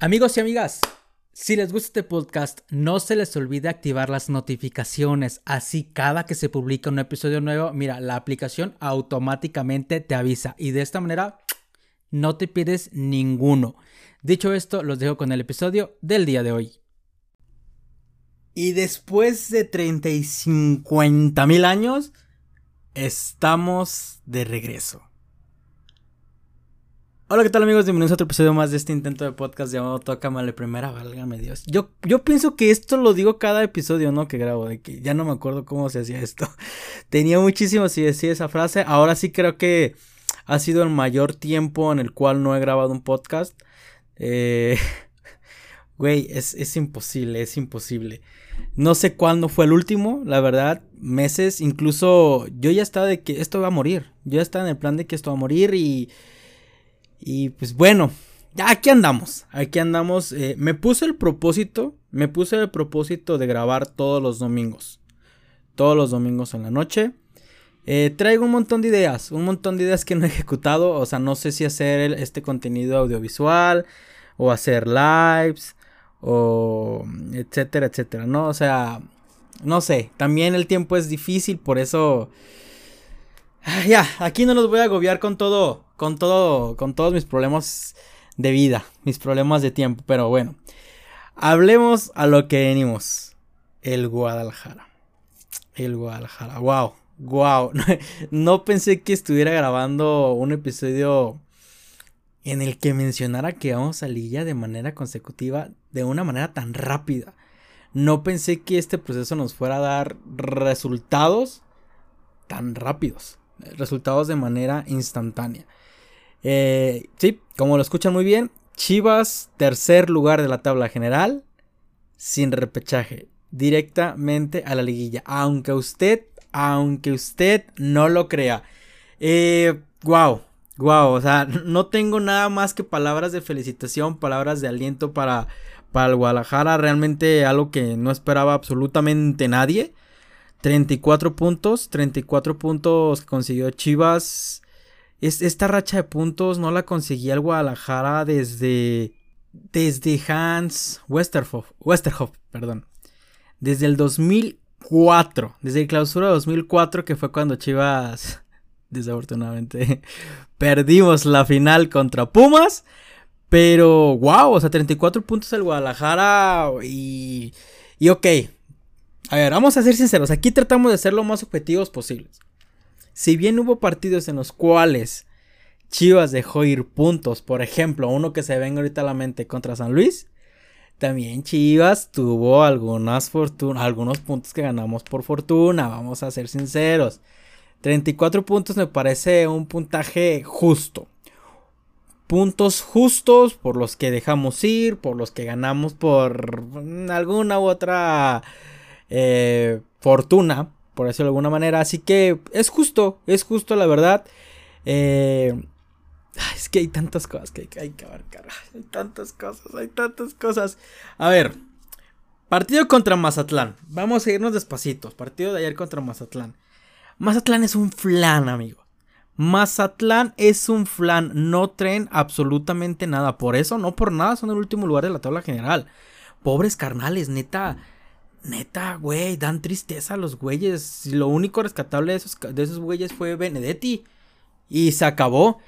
Amigos y amigas, si les gusta este podcast, no se les olvide activar las notificaciones. Así cada que se publica un episodio nuevo, mira, la aplicación automáticamente te avisa. Y de esta manera no te pierdes ninguno. Dicho esto, los dejo con el episodio del día de hoy. Y después de 30 y 50 mil años, estamos de regreso. Hola, ¿qué tal amigos? Bienvenidos a otro episodio más de este intento de podcast llamado Tócamale Primera, válgame Dios. Yo, yo pienso que esto lo digo cada episodio, ¿no? Que grabo, de que ya no me acuerdo cómo se hacía esto. Tenía muchísimo si decía esa frase. Ahora sí creo que ha sido el mayor tiempo en el cual no he grabado un podcast. Eh... Güey, es, es imposible, es imposible. No sé cuándo fue el último, la verdad, meses, incluso yo ya estaba de que esto va a morir. Yo ya estaba en el plan de que esto va a morir y y pues bueno, aquí andamos, aquí andamos. Eh, me puse el propósito, me puse el propósito de grabar todos los domingos. Todos los domingos en la noche. Eh, traigo un montón de ideas, un montón de ideas que no he ejecutado. O sea, no sé si hacer este contenido audiovisual o hacer lives o etcétera, etcétera, ¿no? O sea, no sé, también el tiempo es difícil, por eso... Ah, ya, aquí no los voy a agobiar con todo, con todo, con todos mis problemas de vida, mis problemas de tiempo, pero bueno. Hablemos a lo que venimos. El Guadalajara. El Guadalajara. Wow. Wow. No pensé que estuviera grabando un episodio en el que mencionara que vamos a Lilla de manera consecutiva, de una manera tan rápida. No pensé que este proceso nos fuera a dar resultados tan rápidos. Resultados de manera instantánea. Eh, sí, como lo escuchan muy bien, Chivas, tercer lugar de la tabla general, sin repechaje, directamente a la liguilla. Aunque usted, aunque usted no lo crea. Eh, wow, wow, o sea, no tengo nada más que palabras de felicitación, palabras de aliento para, para el Guadalajara. Realmente algo que no esperaba absolutamente nadie. 34 puntos, 34 puntos que consiguió Chivas esta racha de puntos no la conseguía el Guadalajara desde. Desde Hans Westerhoff. Westerhoff, perdón. Desde el 2004. Desde el clausura 2004, que fue cuando Chivas. Desafortunadamente. perdimos la final contra Pumas. Pero, wow, o sea, 34 puntos el Guadalajara. Y. Y ok. A ver, vamos a ser sinceros. Aquí tratamos de ser lo más objetivos posibles. Si bien hubo partidos en los cuales Chivas dejó ir puntos, por ejemplo, uno que se venga ahorita a la mente contra San Luis, también Chivas tuvo algunas algunos puntos que ganamos por fortuna, vamos a ser sinceros. 34 puntos me parece un puntaje justo. Puntos justos por los que dejamos ir, por los que ganamos por alguna u otra eh, fortuna por decirlo de alguna manera. Así que es justo, es justo la verdad. Eh, es que hay tantas cosas que hay, que abarcar. Hay tantas cosas, hay tantas cosas. A ver, partido contra Mazatlán. Vamos a irnos despacitos. Partido de ayer contra Mazatlán. Mazatlán es un flan, amigo. Mazatlán es un flan. No traen absolutamente nada. Por eso, no por nada, son el último lugar de la tabla general. Pobres carnales, neta. Neta, güey, dan tristeza a los güeyes. Lo único rescatable de esos, de esos güeyes fue Benedetti. Y se acabó.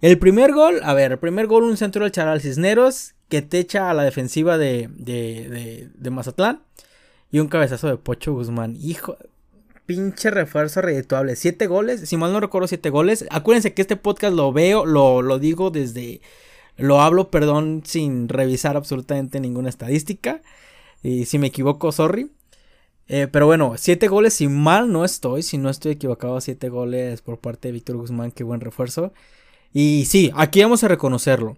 El primer gol, a ver, el primer gol, un centro del Charal Cisneros que te echa a la defensiva de, de, de, Mazatlán. Y un cabezazo de Pocho Guzmán. Hijo, pinche refuerzo redituable. Siete goles, si mal no recuerdo, siete goles. Acuérdense que este podcast lo veo, lo, lo digo desde. Lo hablo, perdón, sin revisar absolutamente ninguna estadística. Y si me equivoco, sorry. Eh, pero bueno, siete goles, si mal no estoy, si no estoy equivocado, siete goles por parte de Víctor Guzmán, qué buen refuerzo. Y sí, aquí vamos a reconocerlo.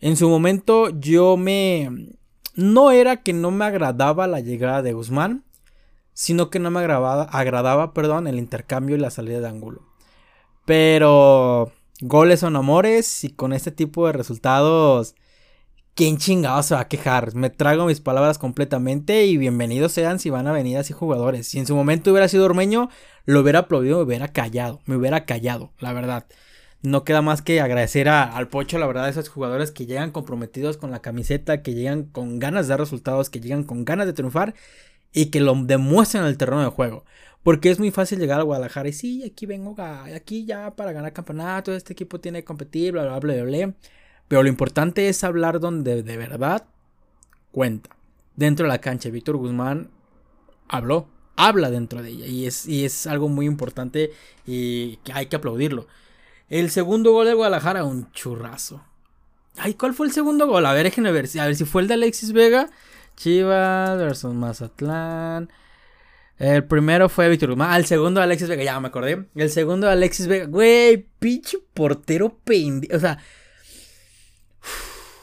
En su momento yo me... No era que no me agradaba la llegada de Guzmán, sino que no me agradaba, agradaba perdón, el intercambio y la salida de ángulo. Pero goles son amores y con este tipo de resultados ¿Quién chingado se va a quejar? Me trago mis palabras completamente y bienvenidos sean si van a venir así jugadores. Si en su momento hubiera sido Ormeño, lo hubiera aplaudido, me hubiera callado, me hubiera callado, la verdad. no queda más que agradecer al Pocho, la verdad, a esos jugadores que llegan comprometidos con la camiseta, que llegan con ganas de dar resultados, que llegan con ganas de triunfar y que lo demuestren en el terreno de juego. Porque es muy fácil llegar a Guadalajara y sí, aquí vengo, aquí ya para ganar campeonato, este equipo tiene que competir, bla, bla, bla, bla. Pero lo importante es hablar donde de verdad cuenta. Dentro de la cancha, Víctor Guzmán habló, habla dentro de ella y es, y es algo muy importante y que hay que aplaudirlo. El segundo gol de Guadalajara, un churrazo. Ay, ¿cuál fue el segundo gol? A ver, déjenme ver. A ver si fue el de Alexis Vega. Chivas versus Mazatlán. El primero fue Víctor Guzmán. El segundo Alexis Vega. Ya me acordé. El segundo Alexis Vega. Güey, pinche portero pendiente. O sea.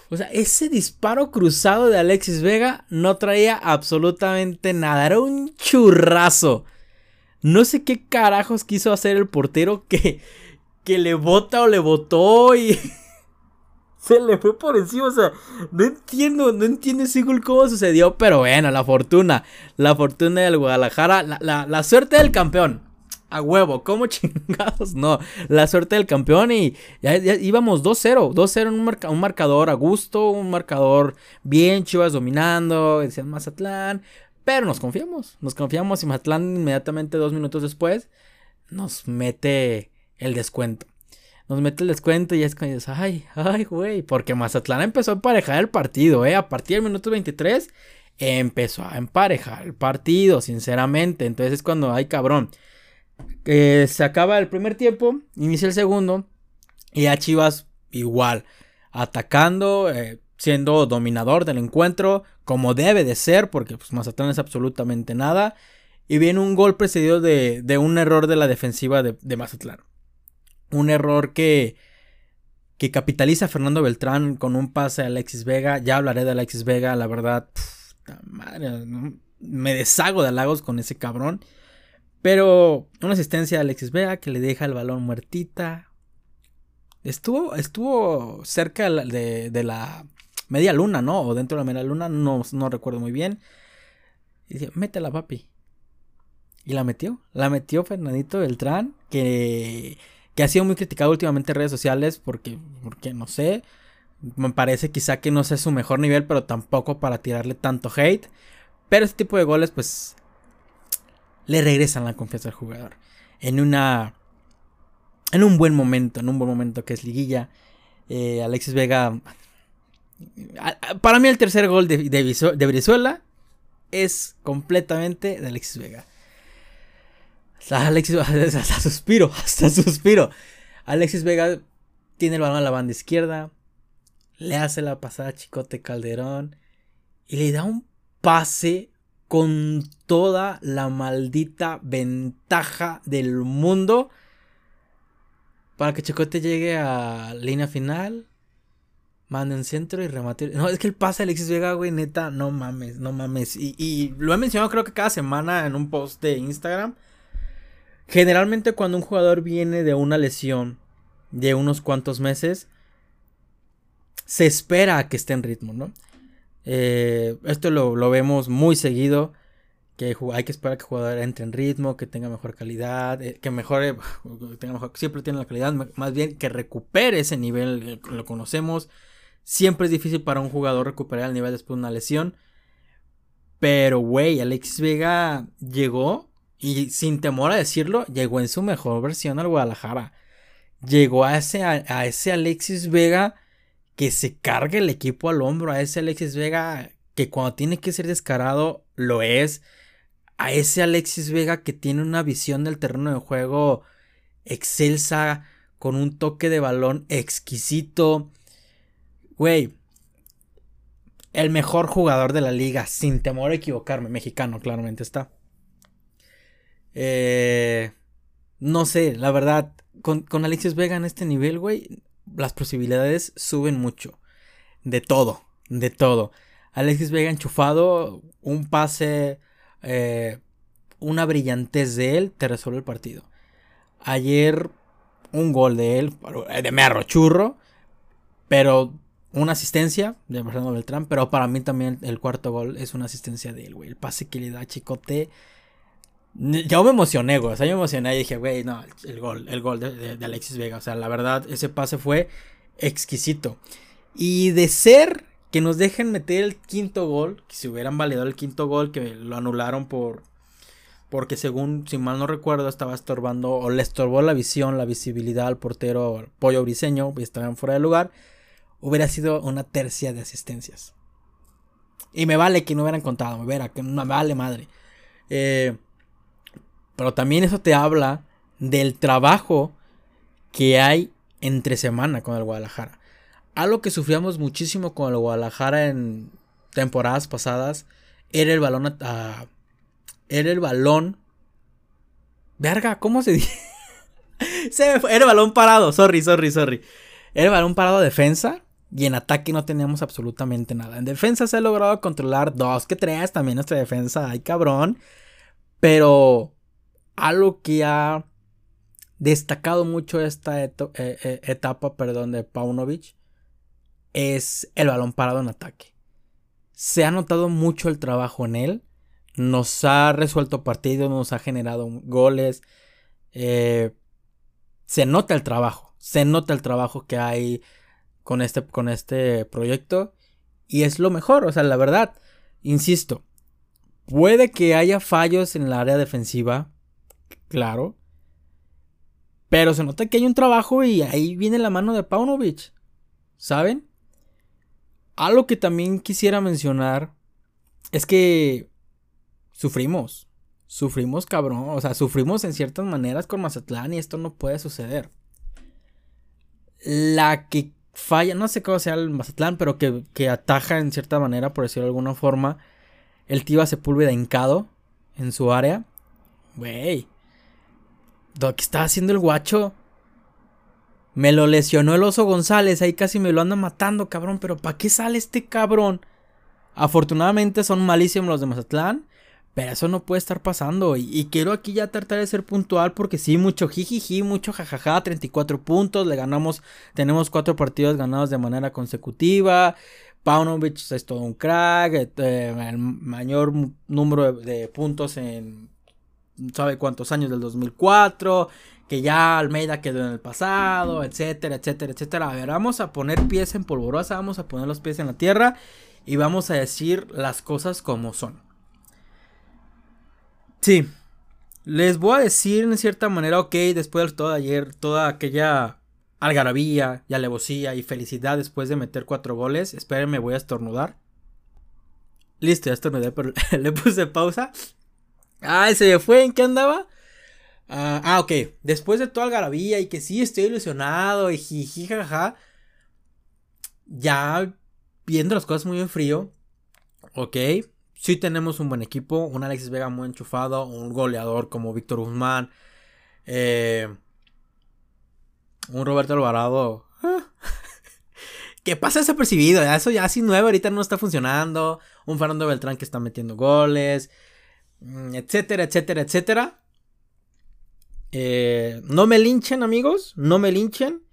O sea, ese disparo cruzado de Alexis Vega no traía absolutamente nada. Era un churrazo. No sé qué carajos quiso hacer el portero que que le bota o le botó y se le fue por encima. O sea, no entiendo, no entiendo ese gol cómo sucedió, pero bueno, la fortuna, la fortuna del Guadalajara, la, suerte del campeón. A huevo, ¿cómo chingados? No, la suerte del campeón y ya, íbamos 2-0, 2-0 en un, un, marcador a gusto, un marcador bien, Chivas dominando, decían Mazatlán, pero nos confiamos, nos confiamos y Mazatlán inmediatamente dos minutos después nos mete el descuento. Nos mete el descuento y es cuando dices, ay, ay, güey. Porque Mazatlán empezó a emparejar el partido, ¿eh? A partir del minuto 23 empezó a emparejar el partido, sinceramente. Entonces es cuando, ay, cabrón. Se acaba el primer tiempo, inicia el segundo. Y a Chivas igual, atacando, eh, siendo dominador del encuentro, como debe de ser, porque pues, Mazatlán es absolutamente nada. Y viene un gol precedido de, de un error de la defensiva de, de Mazatlán un error que, que capitaliza Fernando Beltrán con un pase a Alexis Vega. Ya hablaré de Alexis Vega, la verdad. madre, me deshago de halagos con ese cabrón. Pero una asistencia a Alexis Vega que le deja el balón muertita. Estuvo, estuvo cerca de, de la media luna, ¿no? O dentro de la media luna, no, no recuerdo muy bien. Y dice, métela, papi. Y la metió. La metió Fernandito Beltrán. Que que ha sido muy criticado últimamente en redes sociales porque, porque no sé, me parece quizá que no sea su mejor nivel, pero tampoco para tirarle tanto hate. Pero este tipo de goles, pues, le regresan la confianza al jugador. En una, en un buen momento, en un buen momento que es liguilla. Eh, Alexis Vega, para mí el tercer gol de, de, Brizuela es completamente de Alexis Vega. Alexis, hasta suspiro, hasta suspiro. Alexis Vega tiene el balón a la banda izquierda, le hace la pasada a Chicote Calderón y le da un pase con toda la maldita ventaja del mundo para que Chicote llegue a línea final, mande en centro y remate. No, es que el pase de Alexis Vega, güey, neta, no mames, no mames. Y, y lo he mencionado creo que cada semana en un post de Instagram. Generalmente cuando un jugador viene de una lesión de unos cuantos meses, se espera a que esté en ritmo, ¿no? Eh, esto lo, vemos muy seguido, que hay que esperar que el jugador entre en ritmo, que tenga mejor calidad, eh, que mejore, tenga siempre tiene la calidad, más bien que recupere ese nivel, eh, lo conocemos. Siempre es difícil para un jugador recuperar el nivel después de una lesión. Pero, güey, Alex Vega llegó y sin temor a decirlo, llegó en su mejor versión al Guadalajara. Llegó a ese, a, ese Alexis Vega que se cargue el equipo al hombro. A ese Alexis Vega que cuando tiene que ser descarado lo es. A ese Alexis Vega que tiene una visión del terreno de juego excelsa, con un toque de balón exquisito. Güey, el mejor jugador de la liga, sin temor a equivocarme, mexicano, claramente está. Eh, no sé, la verdad, con, con Alexis Vega en este nivel, güey, las posibilidades suben mucho. De todo, de todo. Alexis Vega enchufado, un pase, eh, una brillantez de él, te resuelve el partido. Ayer, un gol de él, de merro churro, pero una asistencia de Fernando Beltrán, pero para mí también el cuarto gol es una asistencia de él, güey. El pase que le da Chicote Yo me emocioné, güey. O sea, yo me emocioné y dije, güey, no, el gol, el gol de, Alexis Vega. O sea, la verdad, ese pase fue exquisito. Y de ser que nos dejen meter el quinto gol, que si hubieran validado el quinto gol, que lo anularon por. Porque según, si mal no recuerdo, estaba estorbando o le estorbó la visión, la visibilidad al portero Pollo Briseño y estaban fuera de lugar, hubiera sido una tercia de asistencias. Y me vale que no hubieran contado, me, verá, que me vale madre. Eh, pero también eso te habla del trabajo que hay entre semana con el Guadalajara. Algo que sufríamos muchísimo con el Guadalajara en temporadas pasadas era el balón era el balón verga, ¿cómo se dice? se Era el balón parado, sorry, sorry, sorry. Era el balón parado defensa y en ataque no teníamos absolutamente nada. En defensa se ha logrado controlar dos que tres también nuestra defensa, ay cabrón. Pero algo que ha destacado mucho esta eh, eh, etapa perdón, de Paunovic es el balón parado en ataque. Se ha notado mucho el trabajo en él. Nos ha resuelto partidos, nos ha generado goles. Eh, se nota el trabajo. Se nota el trabajo que hay con este, con este proyecto. Y es lo mejor. O sea, la verdad, insisto. Puede que haya fallos en el área defensiva claro. Pero se nota que hay un trabajo y ahí viene la mano de Paunovic. ¿Saben? Algo que también quisiera mencionar es que sufrimos. Sufrimos, cabrón. O sea, sufrimos en ciertas maneras con Mazatlán y esto no puede suceder. La que falla, no sé cómo sea el Mazatlán, pero que, que ataja en cierta manera, por decirlo de alguna forma, el Tiva Sepúlveda hincado en su área. Güey, ¿Qué está haciendo el guacho? Me lo lesionó el oso González, ahí casi me lo anda matando, cabrón, pero ¿para qué sale este cabrón? Afortunadamente son malísimos los de Mazatlán, pero eso no puede estar pasando. Y, quiero aquí ya tratar de ser puntual porque sí, mucho jijiji, mucho jajaja, 34 puntos, le ganamos, tenemos cuatro partidos ganados de manera consecutiva. Paunovic es todo un crack, eh, el mayor número de puntos en sabe cuántos años del 2004, que ya Almeida quedó en el pasado, etcétera, etcétera, etcétera. A ver, vamos a poner pies en polvorosa, vamos a poner los pies en la tierra y vamos a decir las cosas como son. Sí, les voy a decir en cierta manera, ok, después de todo ayer, toda aquella algarabía y alevosía y felicidad después de meter cuatro goles, espérenme, voy a estornudar. Listo, ya estornudé, pero le puse pausa Ah, se fue, ¿en qué andaba? Ah, ah, ok. Después de toda algarabía y que sí estoy ilusionado y jiji, jaja. Ya viendo las cosas muy en frío. Ok. Sí tenemos un buen equipo. Un Alexis Vega muy enchufado. Un goleador como Víctor Guzmán. Eh, un Roberto Alvarado. Ah, que pasa desapercibido. Eso ya así nuevo. Ahorita no está funcionando. Un Fernando Beltrán que está metiendo goles. Mm, etcétera, etcétera, etcétera. Eh, no me linchen, amigos, no me linchen.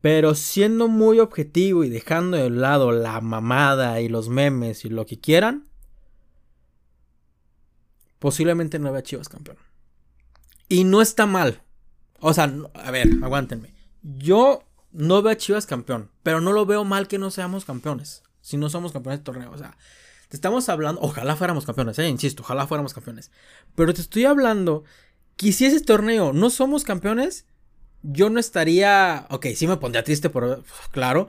Pero siendo muy objetivo y dejando de lado la mamada y los memes y lo que quieran, posiblemente no vea Chivas campeón. Y no está mal. O sea, a ver, aguántenme. Yo no veo Chivas campeón, pero no lo veo mal que no seamos campeones. Si no somos campeones de torneo. O sea, te estamos hablando, ojalá fuéramos campeones, eh, insisto, ojalá fuéramos campeones. Pero te estoy hablando que si ese torneo no somos campeones, yo no estaría, ok, sí me pondría triste por, claro.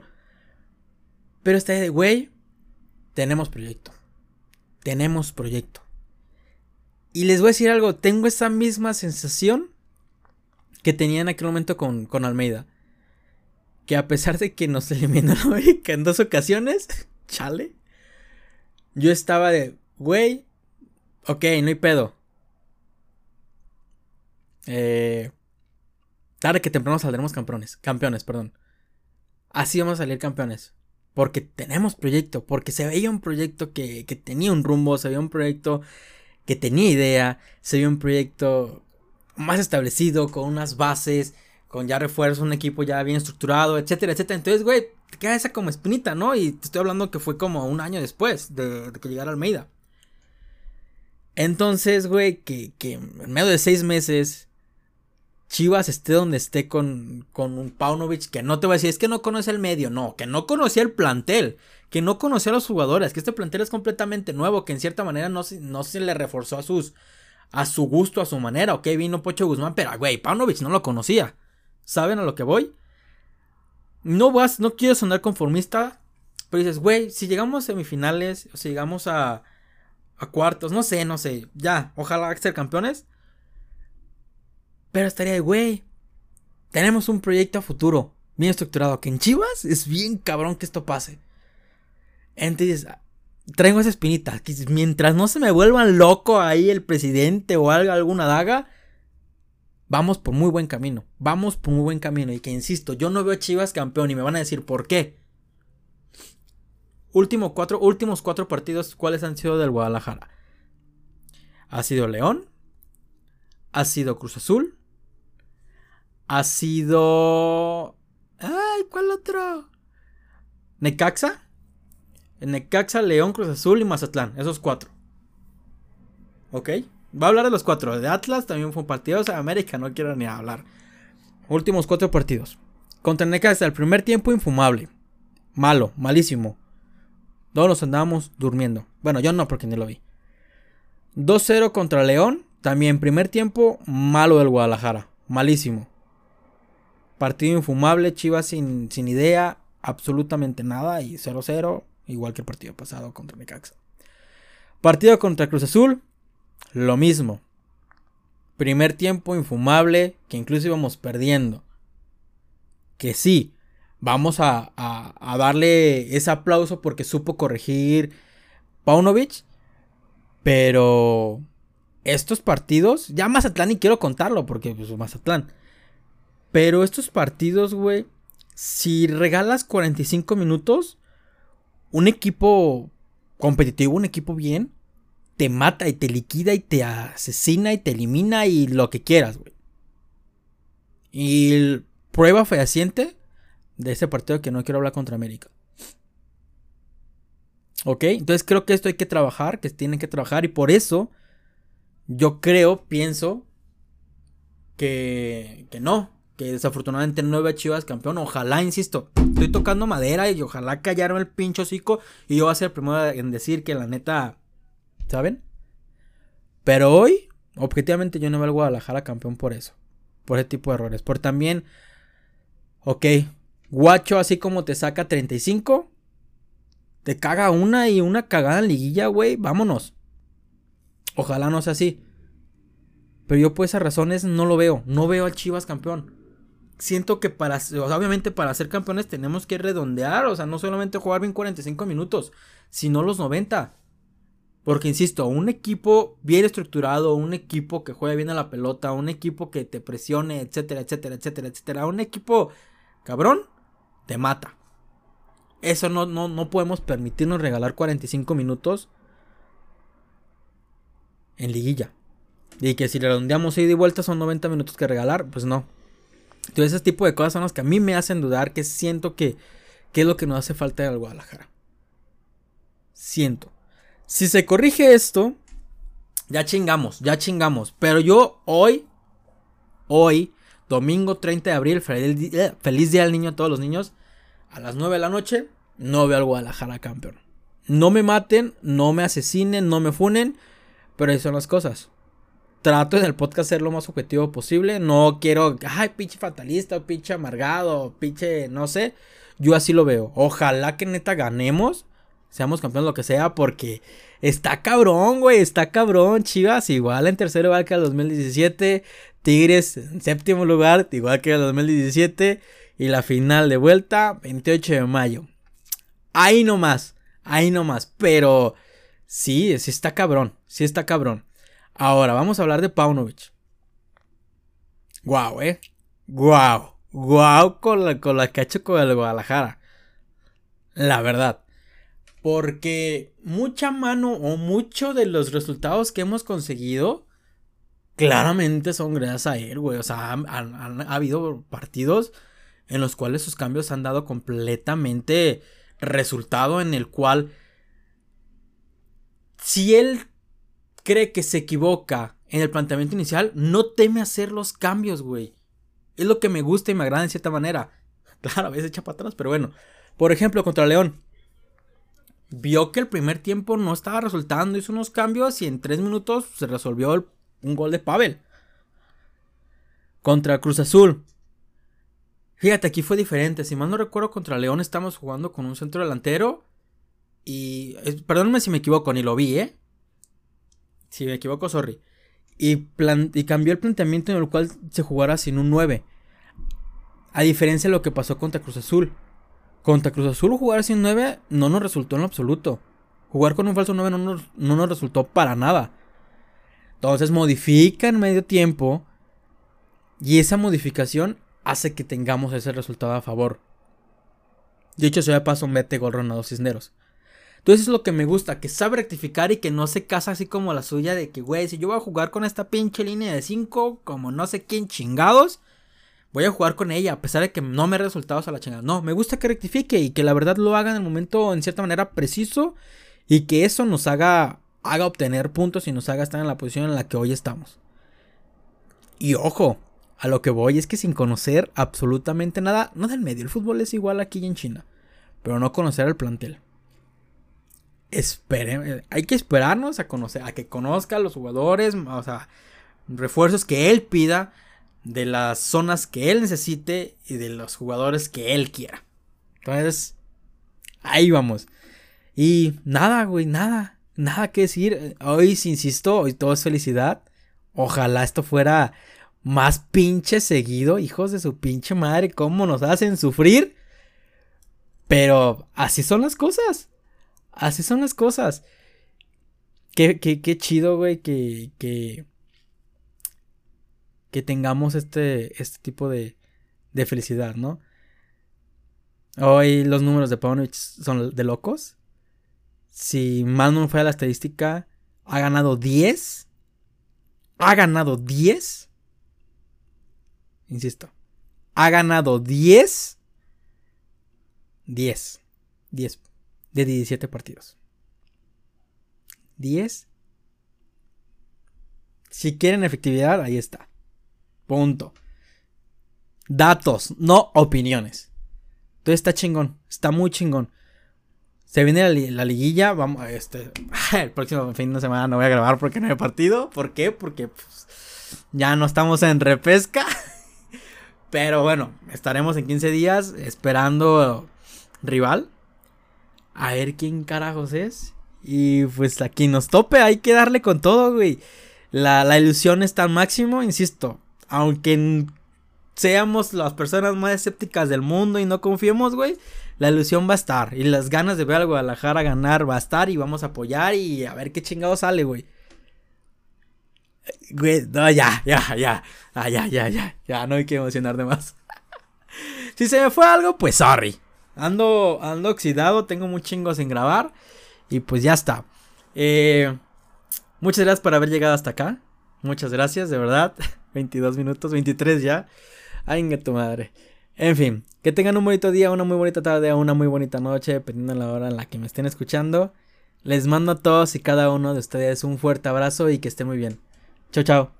Pero estaría de, güey, tenemos proyecto. Tenemos proyecto. Y les voy a decir algo, tengo esa misma sensación que tenía en aquel momento con, con Almeida. Que a pesar de que nos eliminó América en dos ocasiones, chale, yo estaba de, güey, ok, no hay pedo. Eh, tarde que temprano saldremos campeones, campeones, perdón. Así vamos a salir campeones. Porque tenemos proyecto, porque se veía un proyecto que, que tenía un rumbo, se veía un proyecto que tenía idea, se veía un proyecto más establecido, con unas bases, con ya refuerzos, un equipo ya bien estructurado, etcétera, etcétera. Entonces, güey, te queda esa como espinita, ¿no? Y te estoy hablando que fue como un año después de, que llegara Almeida. Entonces, güey, que, que en medio de seis meses Chivas esté donde esté con, con un Paunovic, que no te voy a decir, es que no conoce el medio, no, que no conocía el plantel, que no conocía a los jugadores, que este plantel es completamente nuevo, que en cierta manera no, no se le reforzó a sus, a su gusto, a su manera, ok, vino Pocho Guzmán, pero, güey, Paunovic no lo conocía, ¿saben a lo que voy? No vas, no quiero sonar conformista, pero dices, güey, si llegamos a semifinales, o si llegamos a, cuartos, no sé, no sé, ya, ojalá ser campeones, pero estaría de, güey, tenemos un proyecto a futuro bien estructurado. Que en Chivas es bien cabrón que esto pase. Entonces, traigo esa espinita. Que mientras no se me vuelvan loco ahí el presidente o algo, alguna daga, vamos por muy buen camino. Vamos por muy buen camino. Y que insisto, yo no veo a Chivas campeón y me van a decir por qué. Último cuatro, últimos cuatro partidos, ¿cuáles han sido del Guadalajara? Ha sido León, ha sido Cruz Azul, ha sido... Ay, ¿cuál otro? Necaxa. Necaxa, León, Cruz Azul y Mazatlán. Esos cuatro. ¿Ok? Va a hablar de los cuatro. De Atlas también fue un partido. de América no quiero ni hablar. Últimos cuatro partidos. Contra Necaxa, el primer tiempo infumable. Malo, malísimo. Todos nos andábamos durmiendo. Bueno, yo no porque ni lo vi. 2-0 contra León. También primer tiempo malo del Guadalajara. Malísimo. Partido infumable, Chivas sin, sin idea, absolutamente nada y 0-0, igual que el partido pasado contra Necaxa. Partido contra Cruz Azul, lo mismo. Primer tiempo infumable, que incluso íbamos perdiendo. Que sí, vamos a, a, darle ese aplauso porque supo corregir Paunovic. Pero estos partidos, ya Mazatlán y quiero contarlo porque pues Mazatlán. Pero estos partidos, güey, si regalas 45 minutos, un equipo competitivo, un equipo bien, te mata y te liquida y te asesina y te elimina y lo que quieras, güey. Y prueba fehaciente de ese partido que no quiero hablar contra América. ¿Ok? Entonces creo que esto hay que trabajar, que tienen que trabajar y por eso yo creo, pienso que, que no, que desafortunadamente no veo Chivas campeón. Ojalá, insisto, estoy tocando madera y ojalá callarme el pincho hocico. Y yo voy a ser el primero en decir que la neta, ¿saben? Pero hoy, objetivamente, yo no veo al Guadalajara campeón por eso. Por ese tipo de errores. Por también, ok, Guacho, así como te saca 35, te caga una y una cagada en liguilla, güey. Vámonos. Ojalá no sea así. Pero yo por esas razones no lo veo. No veo al Chivas campeón siento que para, obviamente para ser campeones tenemos que redondear, o sea, no solamente jugar bien 45 minutos, sino los 90. Porque, insisto, un equipo bien estructurado, un equipo que juegue bien a la pelota, un equipo que te presione, etcétera, etcétera, etcétera, etcétera, un equipo cabrón, te mata. Eso no, no, no podemos permitirnos regalar 45 minutos en liguilla. Y que si redondeamos ida y vuelta son 90 minutos que regalar, pues no. Entonces, ese tipo de cosas son las que a mí me hacen dudar, que siento que, es lo que nos hace falta en el Guadalajara. Siento. Si se corrige esto, ya chingamos, ya chingamos. Pero yo hoy, hoy, domingo 30 de abril, eh, feliz día del niño a todos los niños, a las 9 de la noche, no veo al Guadalajara campeón. No me maten, no me asesinen, no me funen, pero ahí son las cosas trato en el podcast ser lo más objetivo posible. No quiero, ay, pinche fatalista, pinche amargado, pinche, no sé. Yo así lo veo. Ojalá que neta ganemos, seamos campeones, lo que sea, porque está cabrón, güey, está cabrón. Chivas igual en tercero, igual que el 2017. Tigres en séptimo lugar, igual que el 2017. Y la final de vuelta, 28 de mayo. Ahí nomás, ahí nomás. Pero sí, sí está cabrón, sí está cabrón. Ahora, vamos a hablar de Paunovic. Guau, eh. Guau. Guau con la, con la que con el Guadalajara. La verdad. Porque mucha mano o mucho de los resultados que hemos conseguido claramente son gracias a él, güey. O sea, han, ha habido partidos en los cuales sus cambios han dado completamente resultado en el cual si él cree que se equivoca en el planteamiento inicial, no teme hacer los cambios, güey. Es lo que me gusta y me agrada en cierta manera. Claro, a veces echa para atrás, pero bueno. Por ejemplo, contra León. Vio que el primer tiempo no estaba resultando, hizo unos cambios y en tres minutos se resolvió un gol de Pavel. Contra Cruz Azul. Fíjate, aquí fue diferente. Si mal no recuerdo, contra León estamos jugando con un centro delantero. Y. Perdónenme si me equivoco, ni lo vi, ¿eh? Si me equivoco, sorry. Y, y cambió el planteamiento en el cual se jugara sin un 9. A diferencia de lo que pasó contra Cruz Azul. Contra Cruz Azul jugar sin 9 no nos resultó en lo absoluto. Jugar con un falso 9 no nos, no nos resultó para nada. Entonces modifica en medio tiempo. Y esa modificación hace que tengamos ese resultado a favor. Dicho sea de paso, mete gol Ronaldo Cisneros. Entonces es lo que me gusta, que sabe rectificar y que no se casa así como la suya de que, güey, si yo voy a jugar con esta pinche línea de 5, como no sé quién chingados, voy a jugar con ella, a pesar de que no me resultados a la chingada. No, me gusta que rectifique y que la verdad lo haga en el momento, en cierta manera, preciso y que eso nos haga, haga obtener puntos y nos haga estar en la posición en la que hoy estamos. Y ojo, a lo que voy es que sin conocer absolutamente nada, no del medio, el fútbol es igual aquí en China, pero no conocer el plantel esperen, hay que esperarnos a conocer, a que conozca a los jugadores, o sea, refuerzos que él pida, de las zonas que él necesite y de los jugadores que él quiera. Entonces, ahí vamos. Y nada, güey, nada, nada que decir. Hoy, insisto, hoy todo es felicidad. Ojalá esto fuera más pinche seguido, hijos de su pinche madre, cómo nos hacen sufrir. Pero así son las cosas. Así son las cosas. Qué, qué, qué chido, güey, que, que, que tengamos este, este tipo de, de felicidad, ¿no? Hoy los números de Pavlovich son de locos. Si mal no fue a la estadística, ha ganado 10. Ha ganado 10. Insisto. Ha ganado 10. 10. 10 de 17 partidos. 10. Si quieren efectividad, ahí está. Punto. Datos, no opiniones. Entonces está chingón, está muy chingón. Se viene la, liguilla, vamos, este, el próximo fin de semana no voy a grabar porque no hay partido. ¿Por qué? Porque pues, ya no estamos en repesca. Pero bueno, estaremos en 15 días esperando rival a ver quién carajos es. Y pues aquí nos tope, hay que darle con todo, güey. La, ilusión está al máximo, insisto. Aunque seamos las personas más escépticas del mundo y no confiemos, güey. La ilusión va a estar. Y las ganas de ver al Guadalajara ganar va a estar. Y vamos a apoyar y a ver qué chingado sale, güey. Güey, no, ya, ya, ya. Ah, ya, ya, ya. Ya, no hay que emocionar de más. si se me fue algo, pues sorry. Ando, ando oxidado, tengo muy chingos sin grabar. Y pues ya está. Eh, muchas gracias por haber llegado hasta acá. Muchas gracias, de verdad. 22 minutos, 23 ya. Ay, que tu madre. En fin, que tengan un bonito día, una muy bonita tarde, una muy bonita noche, dependiendo de la hora en la que me estén escuchando. Les mando a todos y cada uno de ustedes un fuerte abrazo y que estén muy bien. Chao, chao.